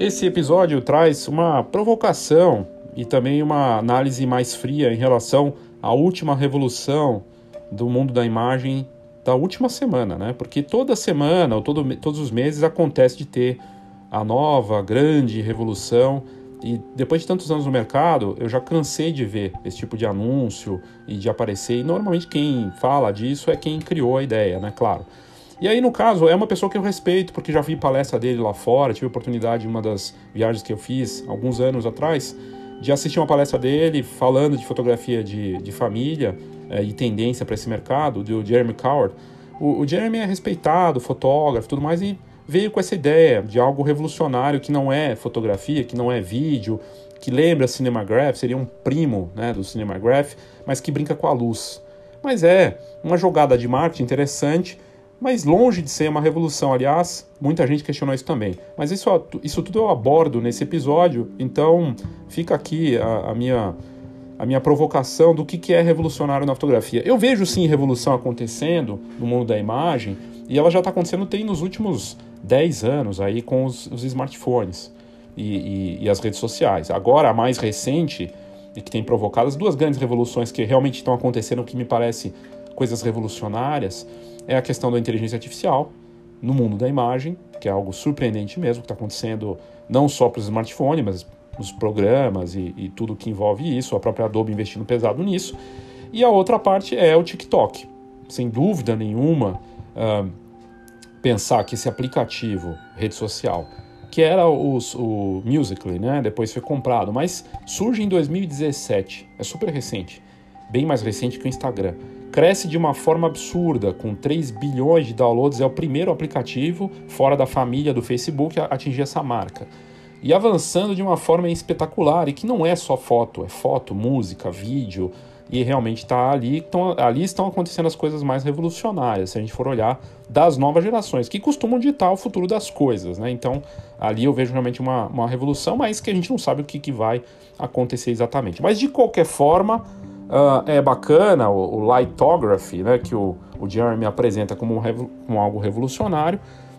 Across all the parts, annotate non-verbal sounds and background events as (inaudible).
Esse episódio traz uma provocação e também uma análise mais fria em relação à última revolução do mundo da imagem da última semana, né? Porque toda semana ou todo, todos os meses acontece de ter a nova grande revolução e depois de tantos anos no mercado, eu já cansei de ver esse tipo de anúncio e de aparecer. E normalmente quem fala disso é quem criou a ideia, né? Claro. E aí, no caso, é uma pessoa que eu respeito, porque já vi palestra dele lá fora, tive oportunidade em uma das viagens que eu fiz alguns anos atrás, de assistir uma palestra dele falando de fotografia de, de família é, e tendência para esse mercado, do Jeremy Coward. O, o Jeremy é respeitado, fotógrafo tudo mais, e veio com essa ideia de algo revolucionário que não é fotografia, que não é vídeo, que lembra Cinemagraph, seria um primo né, do Cinemagraph, mas que brinca com a luz. Mas é uma jogada de marketing interessante mas longe de ser uma revolução. Aliás, muita gente questionou isso também. Mas isso, isso tudo eu abordo nesse episódio, então fica aqui a, a minha, a minha provocação do que, que é revolucionário na fotografia. Eu vejo sim revolução acontecendo no mundo da imagem, e ela já está acontecendo tem nos últimos 10 anos aí com os, os smartphones e, e, e as redes sociais. Agora, a mais recente, e que tem provocado as duas grandes revoluções que realmente estão acontecendo, que me parece coisas revolucionárias, é a questão da inteligência artificial no mundo da imagem, que é algo surpreendente mesmo, que está acontecendo não só para os smartphones, mas os programas e, e, tudo que envolve isso, a própria Adobe investindo pesado nisso. E a outra parte é o TikTok. Sem dúvida nenhuma, pensar que esse aplicativo, rede social, que era o Musical.ly, né? depois foi comprado, mas surge em 2017, é super recente, bem mais recente que o Instagram cresce de uma forma absurda, com 3 bilhões de downloads, é o primeiro aplicativo fora da família do Facebook a atingir essa marca. E avançando de uma forma espetacular, e que não é só foto, é foto, música, vídeo, e realmente está ali, então, ali estão acontecendo as coisas mais revolucionárias, se a gente for olhar das novas gerações, que costumam ditar o futuro das coisas, né? Então, ali eu vejo realmente uma, uma revolução, mas que a gente não sabe o que, que vai acontecer exatamente. Mas de qualquer forma, Uh, é bacana o, o lithography, né, que o, o Jeremy apresenta como, um, como algo revolucionário,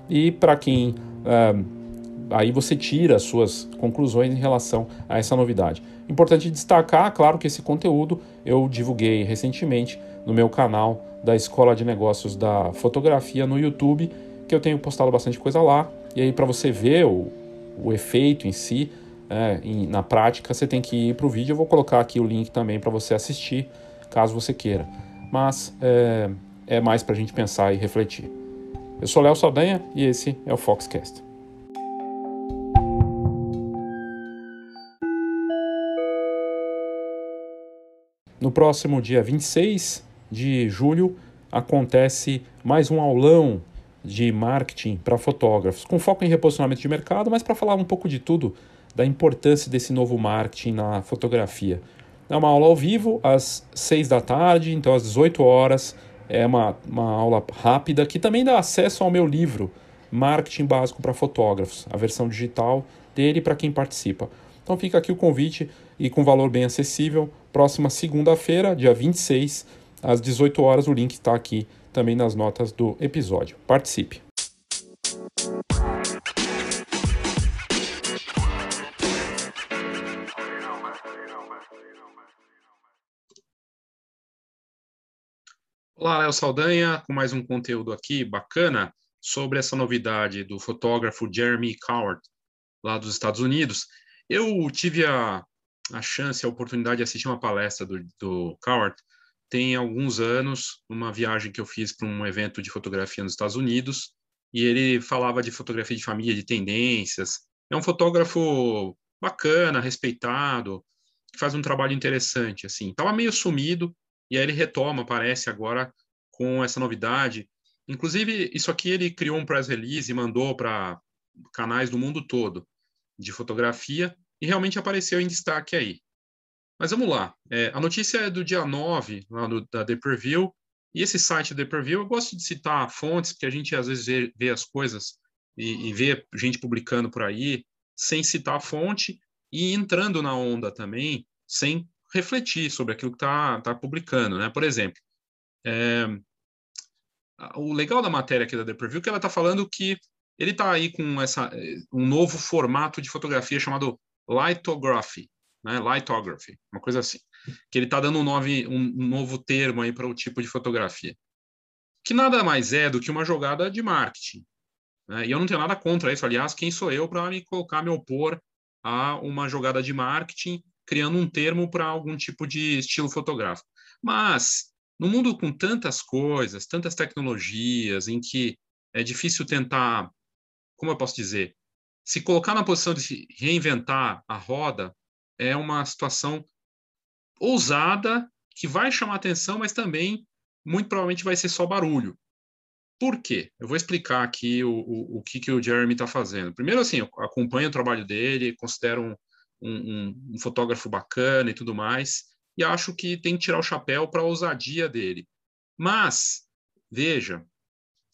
e para quem. Uh, aí você tira as suas conclusões em relação a essa novidade. Importante destacar, claro, que esse conteúdo eu divulguei recentemente no meu canal da Escola de Negócios da Fotografia no YouTube, que eu tenho postado bastante coisa lá. E aí, para você ver o, o efeito em si, é, em, na prática, você tem que ir para o vídeo. Eu vou colocar aqui o link também para você assistir, caso você queira. Mas é, é mais para a gente pensar e refletir. Eu sou Léo Saldanha e esse é o Foxcast. No próximo dia 26 de julho acontece mais um aulão de marketing para fotógrafos, com foco em reposicionamento de mercado, mas para falar um pouco de tudo da importância desse novo marketing na fotografia. É uma aula ao vivo às 6 da tarde, então às 18 horas. É uma, uma aula rápida que também dá acesso ao meu livro, Marketing Básico para Fotógrafos, a versão digital dele para quem participa. Então fica aqui o convite e com valor bem acessível. Próxima segunda-feira, dia 26, às 18 horas. O link está aqui também nas notas do episódio. Participe! Olá, Léo Saldanha, com mais um conteúdo aqui bacana sobre essa novidade do fotógrafo Jeremy Coward, lá dos Estados Unidos. Eu tive a, a chance, a oportunidade de assistir uma palestra do, do Coward tem alguns anos, uma viagem que eu fiz para um evento de fotografia nos Estados Unidos, e ele falava de fotografia de família, de tendências. É um fotógrafo bacana, respeitado, que faz um trabalho interessante, assim. Estava meio sumido, e aí ele retoma, parece agora, com essa novidade. Inclusive, isso aqui ele criou um press release e mandou para canais do mundo todo de fotografia e realmente apareceu em destaque aí. Mas vamos lá. É, a notícia é do dia 9, lá do, da The Preview, e esse site The Preview, eu gosto de citar fontes, porque a gente às vezes vê, vê as coisas e, e, vê gente publicando por aí sem citar a fonte e entrando na onda também, sem refletir sobre aquilo que está tá publicando, né? Por exemplo, é, o legal da matéria aqui da The Preview é que ela está falando que ele está aí com essa, um novo formato de fotografia chamado lithography, né? Lithography, uma coisa assim. Que ele está dando um, nove, um novo termo aí para o tipo de fotografia. Que nada mais é do que uma jogada de marketing. Né? E eu não tenho nada contra isso. Aliás, quem sou eu para me colocar, me opor a uma jogada de marketing criando um termo para algum tipo de estilo fotográfico. Mas, no mundo com tantas coisas, tantas tecnologias, em que é difícil tentar, como eu posso dizer, se colocar na posição de reinventar a roda é uma situação ousada que vai chamar atenção, mas também muito provavelmente vai ser só barulho. Por quê? Eu vou explicar aqui o, o, o que, que o Jeremy está fazendo. Primeiro, assim, eu acompanho o trabalho dele, considero um, um, um, fotógrafo bacana e tudo mais, e acho que tem que tirar o chapéu para a ousadia dele. Mas, veja,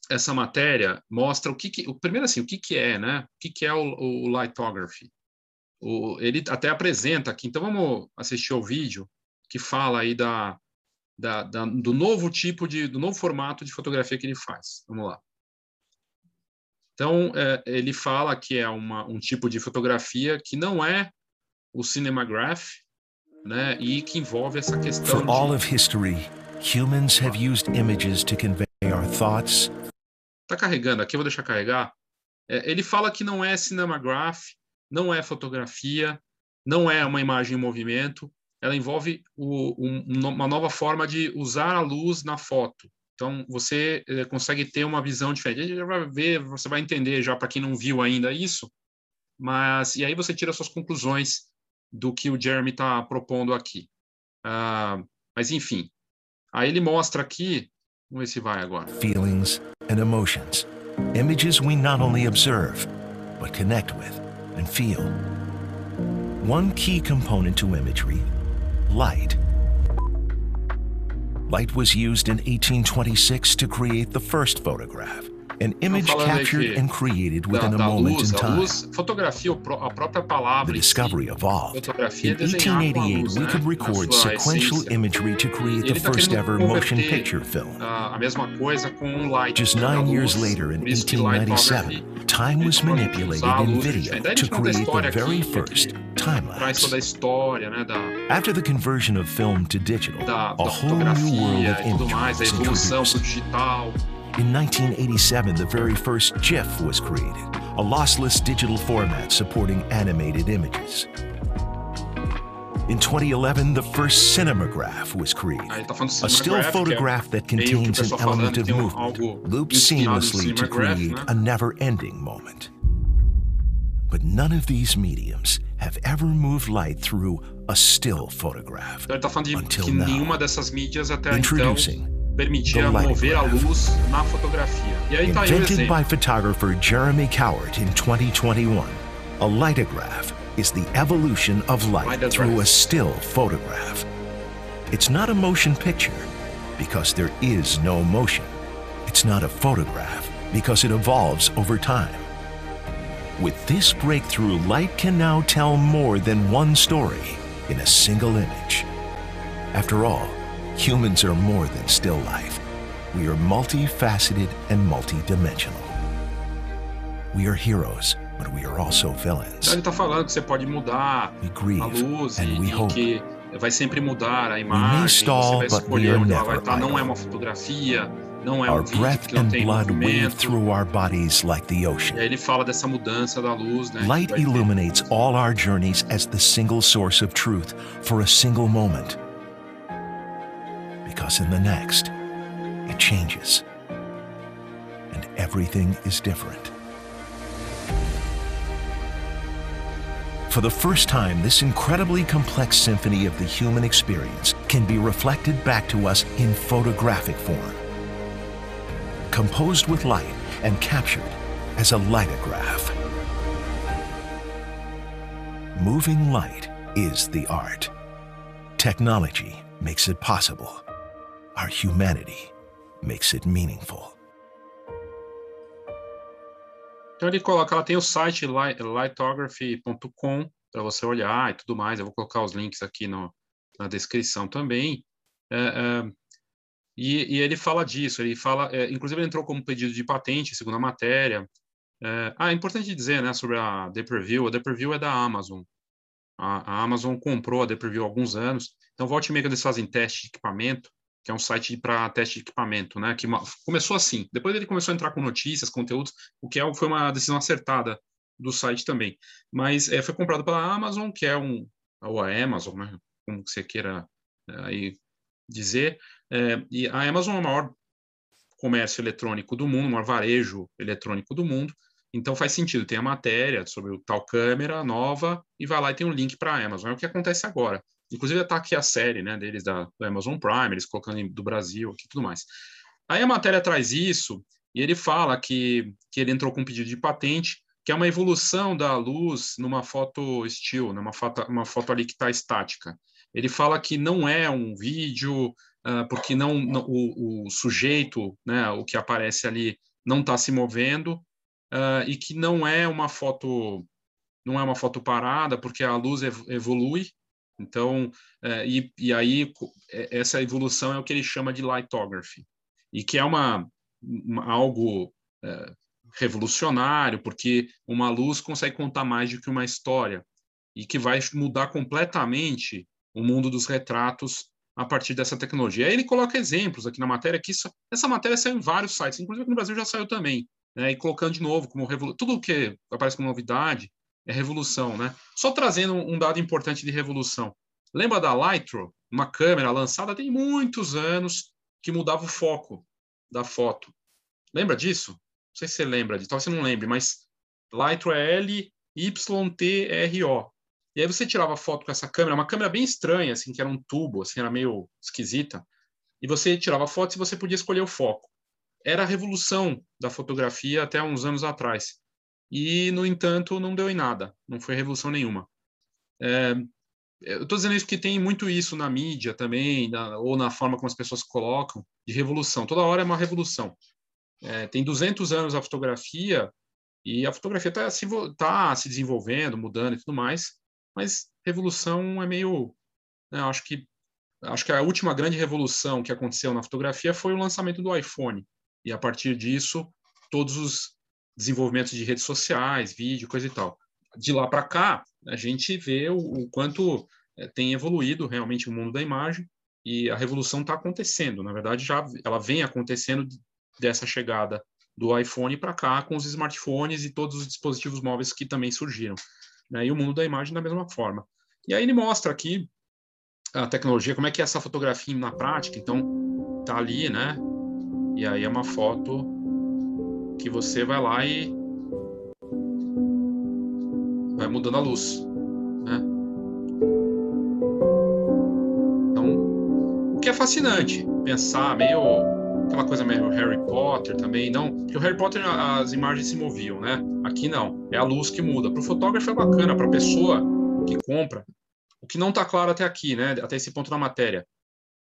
essa matéria mostra o que, que primeiro assim, o que, que é, né? O que, que é o, o lithography? O, ele até apresenta aqui, então vamos assistir ao vídeo que fala aí da, da, da, do novo tipo de, do novo formato de fotografia que ele faz. Vamos lá. Então, é, ele fala que é uma, um tipo de fotografia que não é o cinemagraph, né, e que envolve essa questão For all of history, humans have used images to convey our thoughts. Tá carregando aqui, eu vou deixar carregar. É, ele fala que não é cinemagraph, não é fotografia, não é uma imagem em movimento, ela envolve o, um, uma nova forma de usar a luz na foto. Então, você é, consegue ter uma visão diferente. A gente vai ver, você vai entender já para quem não viu ainda isso, mas e aí você tira suas conclusões do que o Jeremy está propondo aqui. Uh, mas enfim, aí ele mostra aqui, vamos ver se vai agora. Feelings and emotions, images we not only observe, but connect with and feel. One key component to imagery light. Light was used in 1826 to create the first photograph, an image captured and created within da, da a moment luz, in time. Luz, fotografia, a própria palavra. The discovery evolved. In 1888, luz, we could né, record sequential essência. imagery to create the Ele tá first querendo ever motion converter, picture film. Uh, a mesma coisa com light. Just né, a nine luz, years later, in por isso que lithography 1897, time was manipulated usar a in luz video diferente. Daí a to gente conta a create the história very aqui, first porque time traz toda a lapse. história, né, da, After the conversion of film to digital, da, a da whole new world fotografia of e tudo imagery mais, a was evolução introduced. In 1987, the very first GIF was created, a lossless digital format supporting animated images. In 2011, the first cinemagraph was created, Aí ele tá falando a still cinemagraph, que é photograph that meio que o contains an element of movement, looped seamlessly to create a never-ending moment. But none of these mediums have ever moved light through a still photograph. Então ele tá falando de Until now. nenhuma dessas mídias até então Introducing permitia mover a luz na fotografia. E aí tá aí o Invented exemplo. by photographer Jeremy Cowart in 2021, a lithograph is the evolution of light through a still photograph. It's not a motion picture because there is no motion. It's not a photograph because it evolves over time. With this breakthrough, light can now tell more than one story in a single image. After all, humans are more than still life. We are multifaceted and multidimensional. We are heroes, but we are also villains. ele tá falando que você pode mudar We a luz e, and we hope. que vai sempre mudar a imagem, stall, você vai but we escolher are onde ela never vai estar. Não é uma fotografia, não é um Our breath and blood wave through our bodies like the ocean. ele fala dessa mudança da luz, né? Light illuminates all our journeys as the single source of truth for a single moment. Because in the next, it changes. And everything is different. For the first time, this incredibly complex symphony of the human experience can be reflected back to us in photographic form. Composed with light and captured as a lithograph. Moving light is the art. Technology makes it possible. Our humanity makes it meaningful. Então ele coloca, ela tem o site li- lithography.com para você olhar e tudo mais. Eu vou colocar os links aqui no, na descrição também. É, é, e, e ele fala disso, ele fala, é, inclusive ele entrou como pedido de patente, segundo a matéria, É, ah, é importante dizer, né, sobre a Depreview. A Depreview é da Amazon. A, a Amazon comprou a Depreview há alguns anos. Então, volte e meia eles fazem teste de equipamento, que é um site para teste de equipamento, né? Que começou assim. Depois ele começou a entrar com notícias, conteúdos, o que é, foi uma decisão acertada do site também. Mas é, foi comprado pela Amazon, que é um ou a Amazon, né? Como você queira é, aí dizer. É, e a Amazon é o maior comércio eletrônico do mundo, o maior varejo eletrônico do mundo. Então faz sentido, tem a matéria sobre o tal câmera nova e vai lá e tem um link para a Amazon. É o que acontece agora. Inclusive está aqui a série né, deles da, Amazon Prime, eles colocando do Brasil e tudo mais. Aí a matéria traz isso e ele fala que, que ele entrou com um pedido de patente, que é uma evolução da luz numa foto still, numa foto, uma foto ali que está estática. Ele fala que não é um vídeo, uh, porque não, não o, o, sujeito, né, o que aparece ali, não está se movendo, uh, e que não é uma foto não é uma foto parada, porque a luz evolui, então, é, e, e aí é, essa evolução é o que ele chama de lithography, e que é uma, uma algo é, revolucionário, porque uma luz consegue contar mais do que uma história, e que vai mudar completamente o mundo dos retratos a partir dessa tecnologia. Aí ele coloca exemplos aqui na matéria, que isso, essa matéria saiu em vários sites, inclusive no Brasil já saiu também, né, e colocando de novo como tudo que aparece como novidade, é revolução, né? Só trazendo um dado importante de revolução. Lembra da Lytro, uma câmera lançada tem muitos anos que mudava o foco da foto. Lembra disso? Não sei se você lembra talvez você não lembre, mas Lytro é L-Y-T-R-O. E aí você tirava foto com essa câmera, uma câmera bem estranha, assim, que era um tubo, assim, era meio esquisita. E você tirava fotos e você podia escolher o foco. Era a revolução da fotografia até uns anos atrás e, no entanto, não deu em nada, não foi revolução nenhuma. É, eu estou dizendo isso porque tem muito isso na mídia também, na, ou na forma como as pessoas colocam, de revolução. Toda hora é uma revolução. É, tem 200 anos a fotografia, e a fotografia está se, tá se desenvolvendo, mudando e tudo mais, mas revolução é meio. Né, acho que acho que a última grande revolução que aconteceu na fotografia foi o lançamento do iPhone. E a partir disso, todos os desenvolvimento de redes sociais, vídeo, coisa e tal. De lá para cá, a gente vê o, o quanto é, tem evoluído realmente o mundo da imagem e a revolução está acontecendo. Na verdade, já ela vem acontecendo dessa chegada do iPhone para cá, com os smartphones e todos os dispositivos móveis que também surgiram. Né? E o mundo da imagem da mesma forma. E aí ele mostra aqui a tecnologia, como é que é essa fotografia na prática. Então, tá ali, né? E aí é uma foto que você vai lá e vai mudando a luz, né? Então, o que é fascinante, pensar meio aquela coisa meio Harry Potter também, não, porque o Harry Potter as imagens se moviam, né? Aqui não, é a luz que muda. Para o fotógrafo é bacana, para a pessoa que compra, o que não está claro até aqui, né? Até esse ponto da matéria.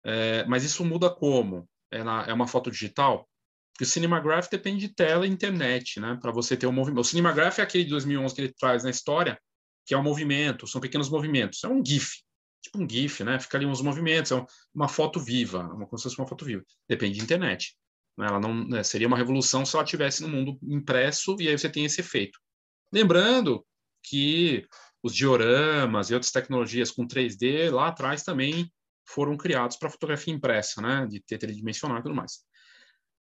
É, mas isso muda como? É, na, é uma foto digital? O Cinemagraph depende de tela e internet, né? Para você ter um movimento. O Cinemagraph é aquele de 2011 que ele traz na história, que é um movimento, são pequenos movimentos. É um GIF, tipo um GIF, né? Fica ali uns movimentos, é uma foto viva, uma como se fosse uma foto viva. Depende de internet. Né? Ela não né? seria uma revolução se ela tivesse no mundo impresso e aí você tem esse efeito. Lembrando que os dioramas e outras tecnologias com 3D lá atrás também foram criados para fotografia impressa, né? De ter tridimensional e tudo mais.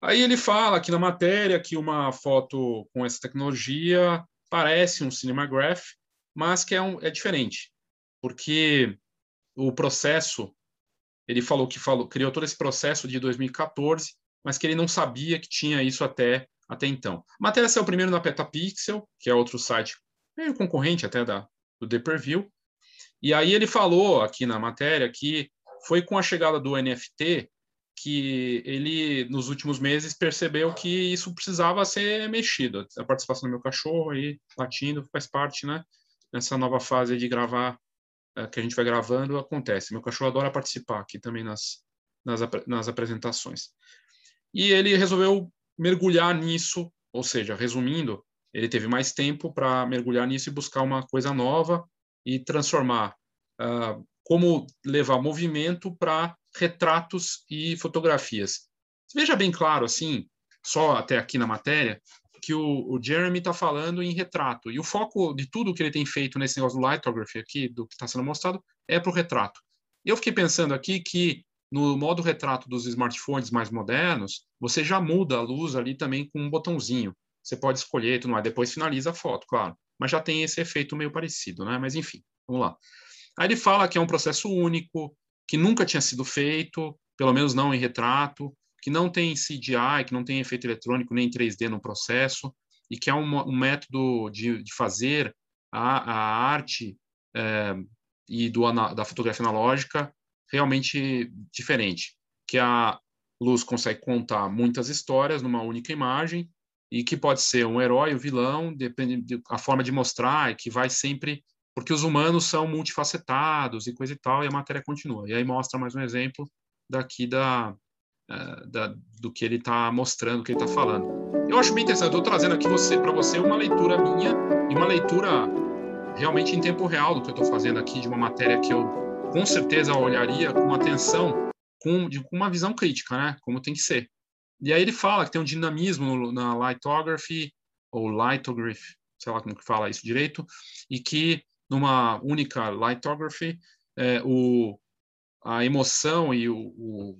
Aí ele fala aqui na matéria que uma foto com essa tecnologia parece um Cinemagraph, mas que é, um, é diferente, porque o processo, ele falou que falou, criou todo esse processo de 2014, mas que ele não sabia que tinha isso até, até então. A matéria saiu primeiro na Petapixel, que é outro site meio concorrente até da, do Deperview, e aí ele falou aqui na matéria que foi com a chegada do NFT que ele, nos últimos meses, percebeu que isso precisava ser mexido. A participação do meu cachorro aí, latindo, faz parte, né? Nessa nova fase de gravar, é, que a gente vai gravando, acontece. Meu cachorro adora participar aqui também nas, nas, nas apresentações. E ele resolveu mergulhar nisso, ou seja, resumindo, ele teve mais tempo para mergulhar nisso e buscar uma coisa nova e transformar uh, como levar movimento para retratos e fotografias. Veja bem claro, assim, só até aqui na matéria, que o, o Jeremy está falando em retrato. E o foco de tudo que ele tem feito nesse negócio do lithography aqui, do que está sendo mostrado, é para o retrato. Eu fiquei pensando aqui que no modo retrato dos smartphones mais modernos, você já muda a luz ali também com um botãozinho. Você pode escolher, tudo mais. Depois finaliza a foto, claro. Mas já tem esse efeito meio parecido, né? Mas enfim, vamos lá. Aí ele fala que é um processo único, que nunca tinha sido feito, pelo menos não em retrato, que não tem CGI, que não tem efeito eletrônico nem 3D no processo, e que é um, um método de, de, fazer a, a arte é, e do, da fotografia analógica realmente diferente, que a luz consegue contar muitas histórias numa única imagem e que pode ser um herói, o um vilão, depende da forma de mostrar, e que vai sempre porque os humanos são multifacetados e coisa e tal, e a matéria continua. E aí mostra mais um exemplo daqui da, uh, da do que ele está mostrando, do que ele está falando. Eu acho bem interessante. Estou trazendo aqui você para você uma leitura minha e uma leitura realmente em tempo real do que eu estou fazendo aqui de uma matéria que eu com certeza olharia com atenção, com, de, com uma visão crítica, né? Como tem que ser. E aí ele fala que tem um dinamismo na lithography ou lithography, sei lá como que fala isso direito, e que numa única lithography, é, o, a emoção e o, o,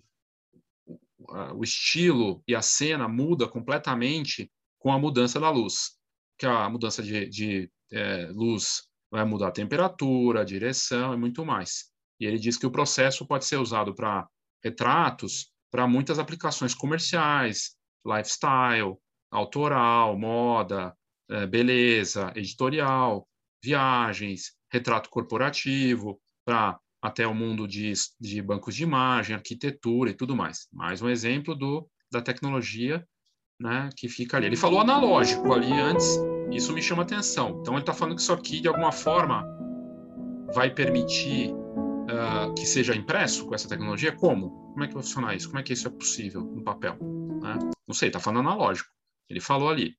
o, estilo e a cena muda completamente com a mudança da luz. Que a mudança de, de é, luz vai mudar a temperatura, a direção e muito mais. E ele diz que o processo pode ser usado para retratos, para muitas aplicações comerciais, lifestyle, autoral, moda, é, beleza, editorial, viagens, retrato corporativo, para até o mundo de, de bancos de imagem, arquitetura e tudo mais. Mais um exemplo do, da tecnologia né, que fica ali. Ele falou analógico ali antes, isso me chama atenção. Então, ele está falando que isso aqui, de alguma forma, vai permitir uh, que seja impresso com essa tecnologia? Como? Como é que vai funcionar isso? Como é que isso é possível no papel? Né? Não sei, está falando analógico. Ele falou ali.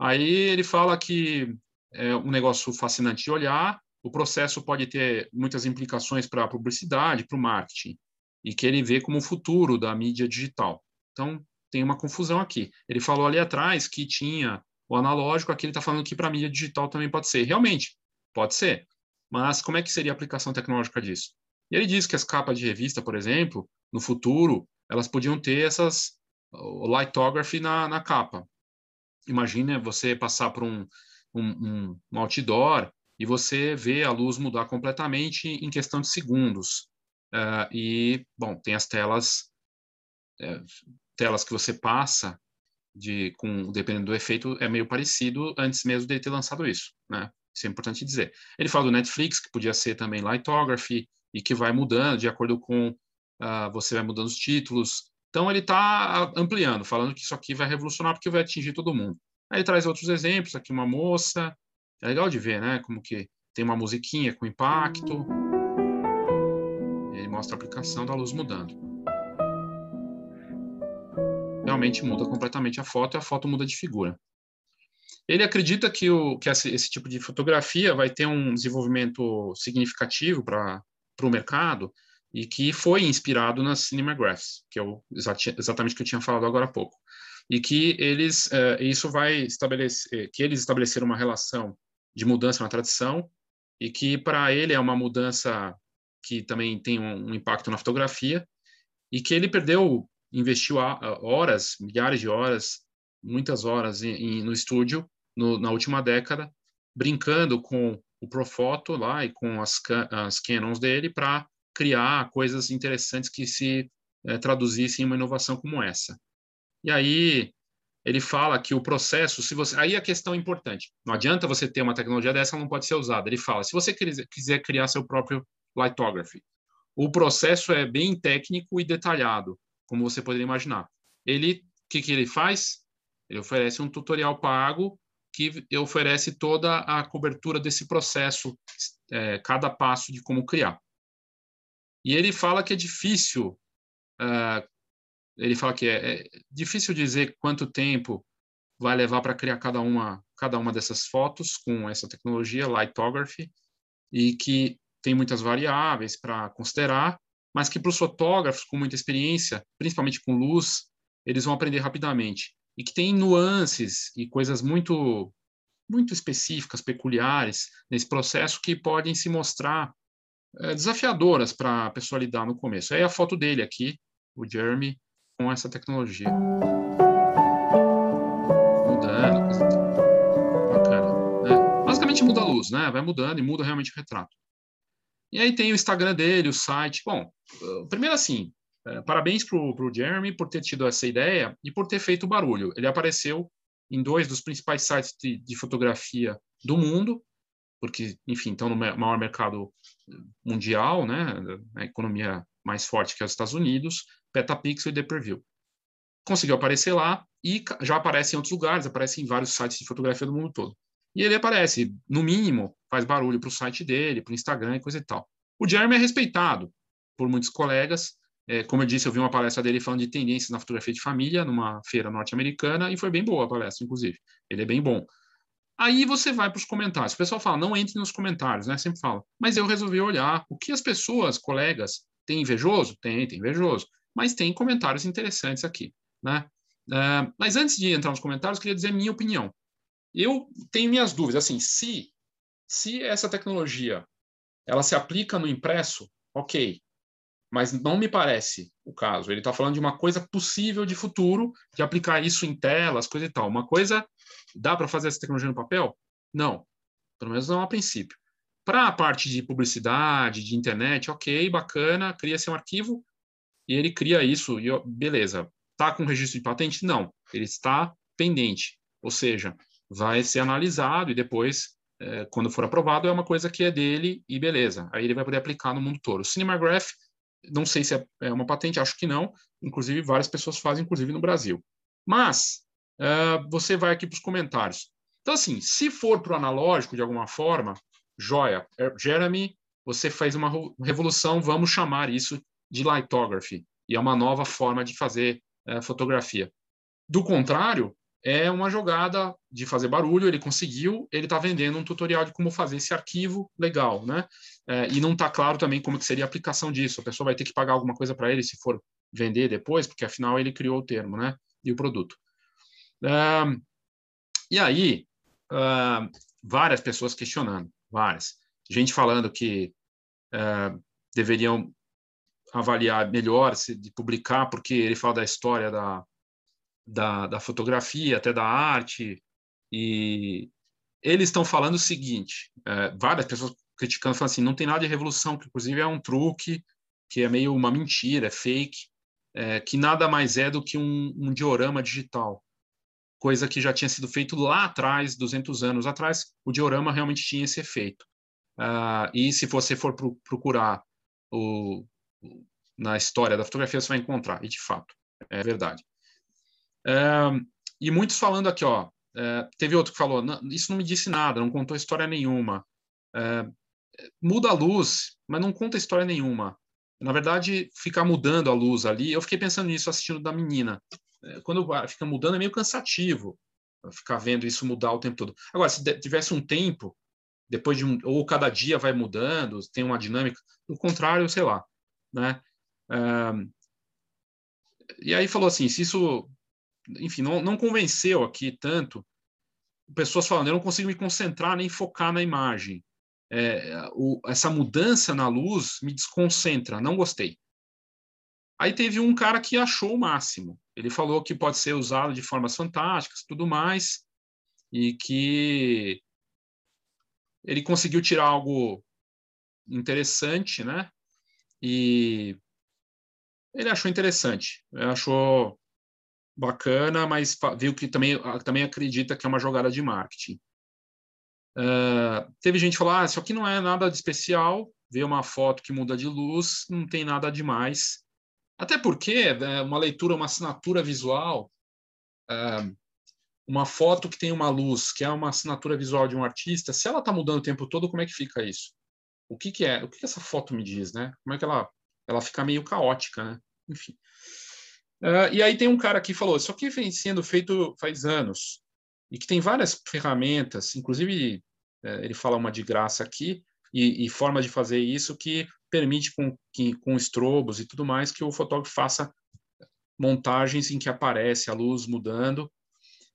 Aí ele fala que é um negócio fascinante de olhar. O processo pode ter muitas implicações para a publicidade, para o marketing, e que ele vê como o futuro da mídia digital. Então, tem uma confusão aqui. Ele falou ali atrás que tinha o analógico, aqui ele está falando que para mídia digital também pode ser. Realmente, pode ser. Mas como é que seria a aplicação tecnológica disso? E ele diz que as capas de revista, por exemplo, no futuro, elas podiam ter essas lithography na, na capa. Imagina você passar por um, um, um, outdoor e você vê a luz mudar completamente em questão de segundos. Uh, e, bom, tem as telas, é, telas que você passa, de, com, dependendo do efeito, é meio parecido antes mesmo de ter lançado isso, né? Isso é importante dizer. Ele fala do Netflix, que podia ser também lithography, e que vai mudando de acordo com, uh, você vai mudando os títulos. Então, ele está ampliando, falando que isso aqui vai revolucionar porque vai atingir todo mundo. Aí traz outros exemplos, aqui uma moça, é legal de ver, né? Como que tem uma musiquinha com impacto. E aí mostra a aplicação da luz mudando. Realmente muda completamente a foto e a foto muda de figura. Ele acredita que, o, que esse, esse tipo de fotografia vai ter um desenvolvimento significativo para o mercado e que foi inspirado nas Cinemagraphs, que é o, exatamente o que eu tinha falado agora há pouco e que eles uh, isso vai estabelecer que eles estabeleceram uma relação de mudança na tradição e que para ele é uma mudança que também tem um, um, impacto na fotografia e que ele perdeu investiu horas milhares de horas muitas horas em, em, no estúdio no, na última década brincando com o Profoto lá e com as, as Canons dele para criar coisas interessantes que se é, traduzissem em uma inovação como essa e aí ele fala que o processo, se você, aí a questão é importante. Não adianta você ter uma tecnologia dessa, ela não pode ser usada. Ele fala, se você quiser criar seu próprio lithography, o processo é bem técnico e detalhado, como você poderia imaginar. Ele, o que, que ele faz? Ele oferece um tutorial pago que oferece toda a cobertura desse processo, é, cada passo de como criar. E ele fala que é difícil uh, ele fala que é, é difícil dizer quanto tempo vai levar para criar cada uma, cada uma dessas fotos com essa tecnologia, lithography, e que tem muitas variáveis para considerar, mas que para os fotógrafos com muita experiência, principalmente com luz, eles vão aprender rapidamente. e que tem nuances e coisas muito muito específicas, peculiares nesse processo que podem se mostrar é, desafiadoras para a pessoa lidar no começo. Aí a foto dele aqui, o Jeremy, com essa tecnologia. Mudando, bacana. Né? Basicamente muda a luz, né? Vai mudando e muda realmente o retrato. E aí tem o Instagram dele, o site. Bom, primeiro assim, é, parabéns para o Jeremy por ter tido essa ideia e por ter feito barulho. Ele apareceu em dois dos principais sites de, de fotografia do mundo, porque, enfim, estão no maior mercado mundial, né, a economia mais forte que é os Estados Unidos, Petapixel e Deperview. Conseguiu aparecer lá e já aparece em outros lugares, aparece em vários sites de fotografia do mundo todo. E ele aparece, no mínimo, faz barulho para o site dele, para o Instagram e coisa e tal. O Jeremy é respeitado por muitos colegas, é, como eu disse, eu vi uma palestra dele falando de tendências na fotografia de família, numa feira norte-americana, e foi bem boa a palestra, inclusive. Ele é bem bom. Aí você vai para os comentários. O pessoal fala, não entre nos comentários, né? Sempre fala. Mas eu resolvi olhar o que as pessoas, colegas, têm invejoso? Tem, tem invejoso. Mas tem comentários interessantes aqui, né? Uh, mas antes de entrar nos comentários, queria dizer minha opinião. Eu tenho minhas dúvidas. Assim, se, se essa tecnologia ela se aplica no impresso, ok mas não me parece o caso. Ele está falando de uma coisa possível de futuro, de aplicar isso em telas, coisa e tal. Uma coisa, dá para fazer essa tecnologia no papel? Não, pelo menos não a princípio. Para a parte de publicidade, de internet, ok, bacana, cria-se um arquivo e ele cria isso, e beleza. Está com registro de patente? Não, ele está pendente, ou seja, vai ser analisado e depois, é, quando for aprovado, é uma coisa que é dele e beleza. Aí ele vai poder aplicar no mundo todo. O Cinemagraph não sei se é, é uma patente, acho que não. Inclusive, várias pessoas fazem, inclusive no Brasil. Mas, uh, você vai aqui para os comentários. Então, assim, se for para o analógico de alguma forma, joia. É, Jeremy, você fez uma revolução, vamos chamar isso de lithography. E é uma nova forma de fazer uh, fotografia. Do contrário, é uma jogada de fazer barulho, ele conseguiu, ele está vendendo um tutorial de como fazer esse arquivo legal, né? É, e não está claro também como que seria a aplicação disso. A pessoa vai ter que pagar alguma coisa para ele se for vender depois, porque afinal ele criou o termo, né? E o produto. É, e aí, é, várias pessoas questionando, várias. Gente falando que é, deveriam avaliar melhor se de publicar, porque ele fala da história da, da, da fotografia, até da arte, e eles estão falando o seguinte: é, várias pessoas criticando, falando assim, não tem nada de revolução, que inclusive é um truque, que é meio uma mentira, é fake, é, que nada mais é do que um, um diorama digital, coisa que já tinha sido feito lá atrás, 200 anos atrás, o diorama realmente tinha esse efeito. Uh, e se você for pro, procurar o, na história da fotografia, você vai encontrar, e de fato, é verdade. Uh, e muitos falando aqui, ó, uh, teve outro que falou, isso não me disse nada, não contou história nenhuma. Uh, muda a luz, mas não conta história nenhuma. Na verdade, ficar mudando a luz ali, eu fiquei pensando nisso assistindo da menina. É, quando fica mudando é meio cansativo ficar vendo isso mudar o tempo todo. Agora, se tivesse um tempo, depois de um, ou cada dia vai mudando, tem uma dinâmica, do contrário, sei lá, né? e aí falou assim, se isso, enfim, não, não convenceu aqui tanto, pessoas falando, eu não consigo me concentrar nem focar na imagem é, o, essa mudança na luz me desconcentra, não gostei. Aí teve um cara que achou o máximo. Ele falou que pode ser usado de formas fantásticas, tudo mais, e que ele conseguiu tirar algo interessante, né? E ele achou interessante, ele achou bacana, mas viu que também, também acredita que é uma jogada de marketing. Uh, teve gente falou: ah, isso aqui não é nada de especial, vê uma foto que muda de luz, não tem nada demais. Até porque né, uma leitura, uma assinatura visual, uh, uma foto que tem uma luz, que é uma assinatura visual de um artista, se ela está mudando o tempo todo, como é que fica isso? O que, que é? O que, que essa foto me diz, né? Como é que ela, ela fica meio caótica, né? Enfim. Uh, e aí tem um cara que falou: isso aqui vem sendo feito faz anos e que tem várias ferramentas, inclusive é, ele fala uma de graça aqui, e, e forma de fazer isso que permite com, que, com estrobos e tudo mais que o fotógrafo faça montagens em que aparece a luz mudando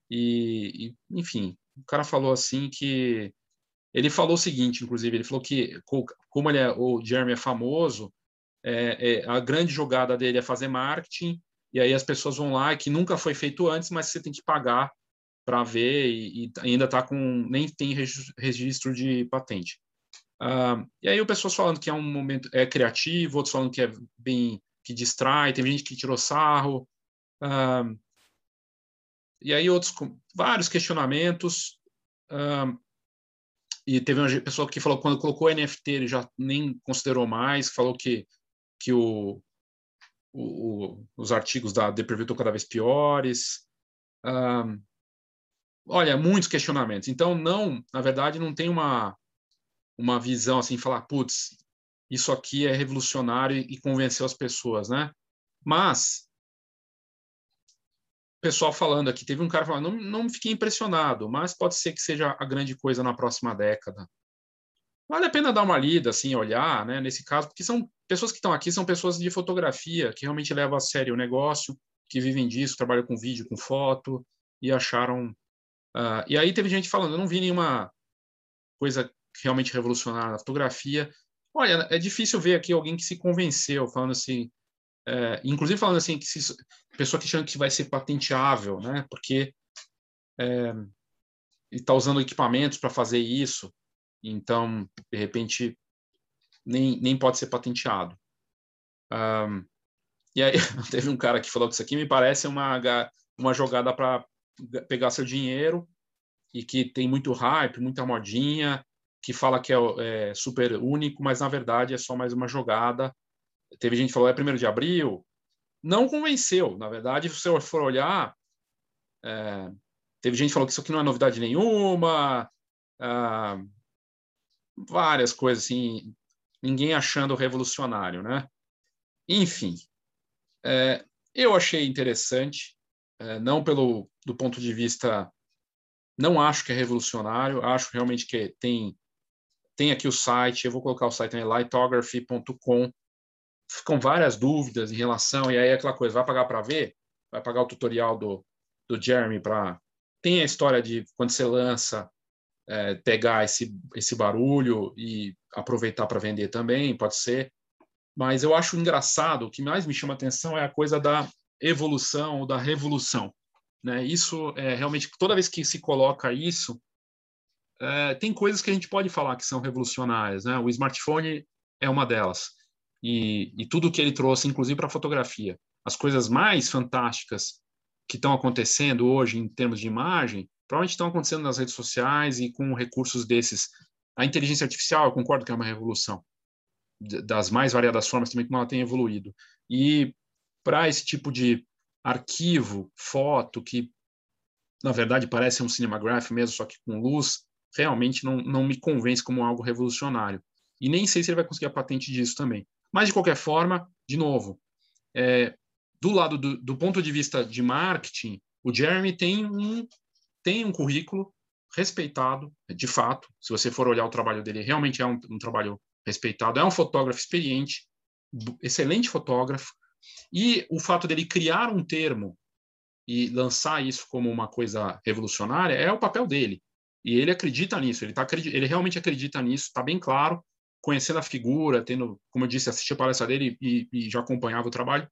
E, e, enfim, o cara falou assim que ele falou o seguinte, inclusive, ele falou que como ele é, o Jeremy é famoso, é, é, a grande jogada dele é fazer marketing e aí as pessoas vão lá que nunca foi feito antes, mas você tem que pagar para ver e, e ainda está com nem tem registro de patente. Uh, e aí o pessoal falando que é um momento é criativo, outros falando que é bem que distrai, tem gente que tirou sarro. Uh, e aí outros vários questionamentos. Uh, e teve uma pessoa que falou que quando colocou NFT ele já nem considerou mais, falou que que o, o, os artigos da DPV estão cada vez piores. Um, olha, muitos questionamentos. Então, não, na verdade, não tem uma, uma visão assim, falar, putz, isso aqui é revolucionário e convenceu as pessoas, né? Mas, pessoal falando aqui, teve um cara falando, não, não fiquei impressionado, mas pode ser que seja a grande coisa na próxima década. Vale a pena dar uma lida, assim, olhar, né, nesse caso, porque são pessoas que estão aqui, são pessoas de fotografia, que realmente levam a sério o negócio, que vivem disso, trabalham com vídeo, com foto, e acharam Uh, e aí teve gente falando, eu não vi nenhuma coisa realmente revolucionária na fotografia. Olha, é difícil ver aqui alguém que se convenceu, falando assim, é, inclusive falando assim, que se, pessoa que achando que vai ser patenteável, né? Porque é, está usando equipamentos para fazer isso, então, de repente, nem, nem pode ser patenteado. Um, e aí (laughs) teve um cara que falou que isso aqui me parece uma, uma jogada para pegar seu dinheiro e que tem muito hype, muita modinha, que fala que é, é, super único, mas na verdade é só mais uma jogada. Teve gente que falou é primeiro de abril, não convenceu. Na verdade, se você for olhar, é, teve gente que falou que isso aqui não é novidade nenhuma, ah, várias coisas assim, ninguém achando revolucionário, né? Enfim, é, eu achei interessante, é, não pelo do ponto de vista não acho que é revolucionário, acho realmente que tem tem aqui o site, eu vou colocar o site também, lightography.com. Ficam várias dúvidas em relação, e aí é aquela coisa, vai pagar para ver? Vai pagar o tutorial do, do Jeremy para. Tem a história de quando você lança, é, pegar esse, esse barulho e aproveitar para vender também, pode ser. Mas eu acho engraçado, o que mais me chama atenção é a coisa da evolução ou da revolução. Né? Isso é realmente toda vez que se coloca isso, é, tem coisas que a gente pode falar que são revolucionárias. Né? O smartphone é uma delas e, e tudo que ele trouxe, inclusive para a fotografia, as coisas mais fantásticas que estão acontecendo hoje em termos de imagem, provavelmente estão acontecendo nas redes sociais e com recursos desses. A inteligência artificial, eu concordo que é uma revolução das mais variadas formas também como ela tem evoluído. E para esse tipo de arquivo, foto, que na verdade parece um cinemagraph mesmo, só que com luz, realmente não, não me convence como algo revolucionário. E nem sei se ele vai conseguir a patente disso também. Mas, de qualquer forma, de novo, é, do lado do, do, ponto de vista de marketing, o Jeremy tem um, tem um currículo respeitado, de fato. Se você for olhar o trabalho dele, realmente é um, um trabalho respeitado. É um fotógrafo experiente, excelente fotógrafo, e o fato dele criar um termo e lançar isso como uma coisa revolucionária é o papel dele. E ele acredita nisso, ele, tá, ele realmente acredita nisso, está bem claro, conhecendo a figura, tendo, como eu disse, assistir a palestra dele e, e já acompanhava o trabalho,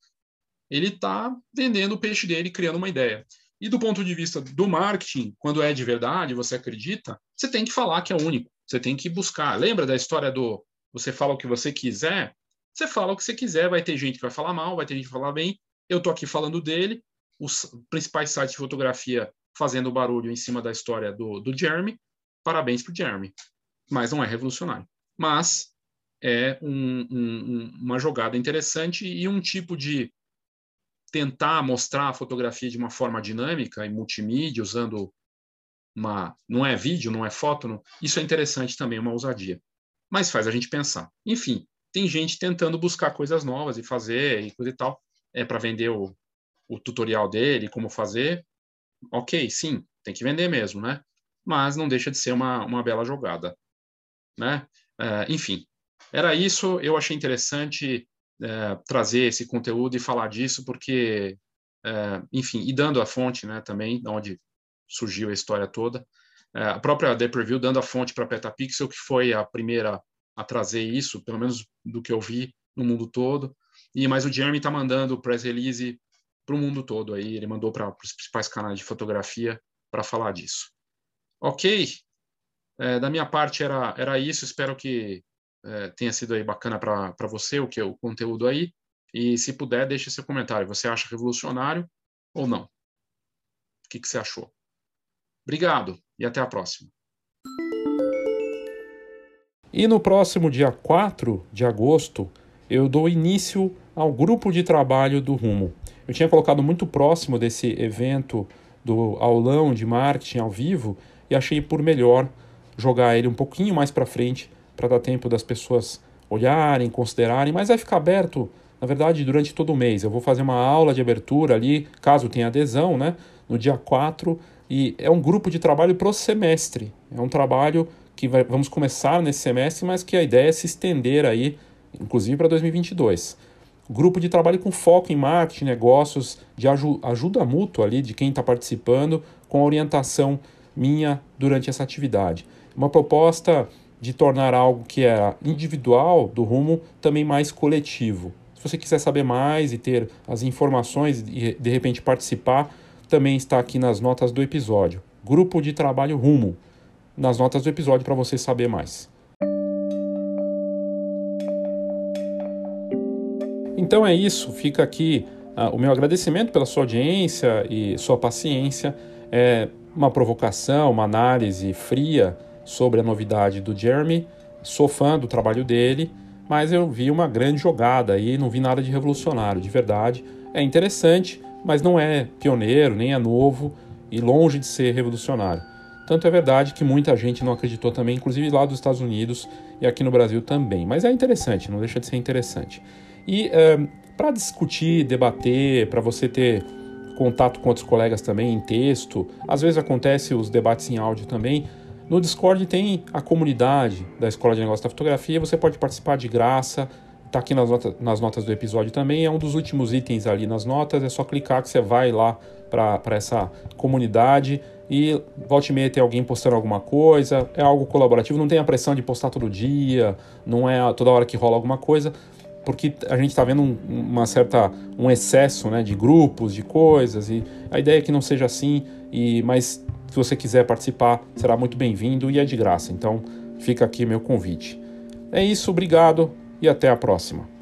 ele está vendendo o peixe dele, criando uma ideia. E do ponto de vista do marketing, quando é de verdade, você acredita, você tem que falar que é único, você tem que buscar. Lembra da história do você fala o que você quiser? Você fala o que você quiser, vai ter gente que vai falar mal, vai ter gente que vai falar bem. Eu estou aqui falando dele, os principais sites de fotografia fazendo barulho em cima da história do, do Jeremy. Parabéns para o Jeremy. Mas não é revolucionário. Mas é um, um, uma jogada interessante e um tipo de tentar mostrar a fotografia de uma forma dinâmica e multimídia, usando uma. Não é vídeo, não é foto, não, isso é interessante também, uma ousadia. Mas faz a gente pensar. Enfim, tem gente tentando buscar coisas novas e fazer e coisa e tal, é para vender o, o tutorial dele, como fazer. Ok, sim, tem que vender mesmo, né? Mas não deixa de ser uma, uma bela jogada, né? É, enfim, era isso. Eu achei interessante é, trazer esse conteúdo e falar disso, porque, é, enfim, e dando a fonte, né, também, onde surgiu a história toda. A própria The Preview dando a fonte para a Petapixel, que foi a primeira a trazer isso, pelo menos do que eu vi no mundo todo. E mas o Jeremy está mandando o press release para o mundo todo aí. Ele mandou para os principais canais de fotografia para falar disso. Ok, é, da minha parte era, era isso. Espero que é, tenha sido aí bacana para você o que o conteúdo aí. E se puder, deixe seu comentário. Você acha revolucionário ou não? O que, que você achou? Obrigado e até a próxima. E no próximo dia 4 de agosto, eu dou início ao grupo de trabalho do Rumo. Eu tinha colocado muito próximo desse evento do aulão de marketing ao vivo e achei por melhor jogar ele um pouquinho mais para frente para dar tempo das pessoas olharem, considerarem, mas vai ficar aberto, na verdade, durante todo o mês. Eu vou fazer uma aula de abertura ali, caso tenha adesão, né, no dia 4, e é um grupo de trabalho para o semestre. É um trabalho que vai, vamos começar nesse semestre, mas que a ideia é se estender aí, inclusive para 2022. Grupo de trabalho com foco em marketing, negócios, de ajuda mútua ali de quem está participando, com orientação minha durante essa atividade. Uma proposta de tornar algo que é individual do rumo também mais coletivo. Se você quiser saber mais e ter as informações e de repente participar, também está aqui nas notas do episódio. Grupo de Trabalho Rumo, nas notas do episódio para você saber mais. Então é isso, fica aqui uh, o meu agradecimento pela sua audiência e sua paciência. É uma provocação, uma análise fria sobre a novidade do Jeremy. Sou fã do trabalho dele, mas eu vi uma grande jogada aí, não vi nada de revolucionário, de verdade. É interessante, mas não é pioneiro, nem é novo e longe de ser revolucionário. Tanto é verdade que muita gente não acreditou também, inclusive lá dos Estados Unidos e aqui no Brasil também. Mas é interessante, não deixa de ser interessante. E é, para discutir, debater, para você ter contato com outros colegas também em texto, às vezes acontece os debates em áudio também. No Discord tem a comunidade da Escola de Negócios da Fotografia, você pode participar de graça, Está aqui nas, nota, nas notas do episódio também. É um dos últimos itens ali nas notas. É só clicar que você vai lá para essa comunidade e volte e meia tem alguém postando alguma coisa. É algo colaborativo. Não tem a pressão de postar todo dia. Não é toda hora que rola alguma coisa. Porque a gente está vendo um, uma certa um excesso né, de grupos, de coisas. E a ideia é que não seja assim. E mas se você quiser participar, será muito bem-vindo e é de graça. Então fica aqui meu convite. É isso, obrigado e até a próxima.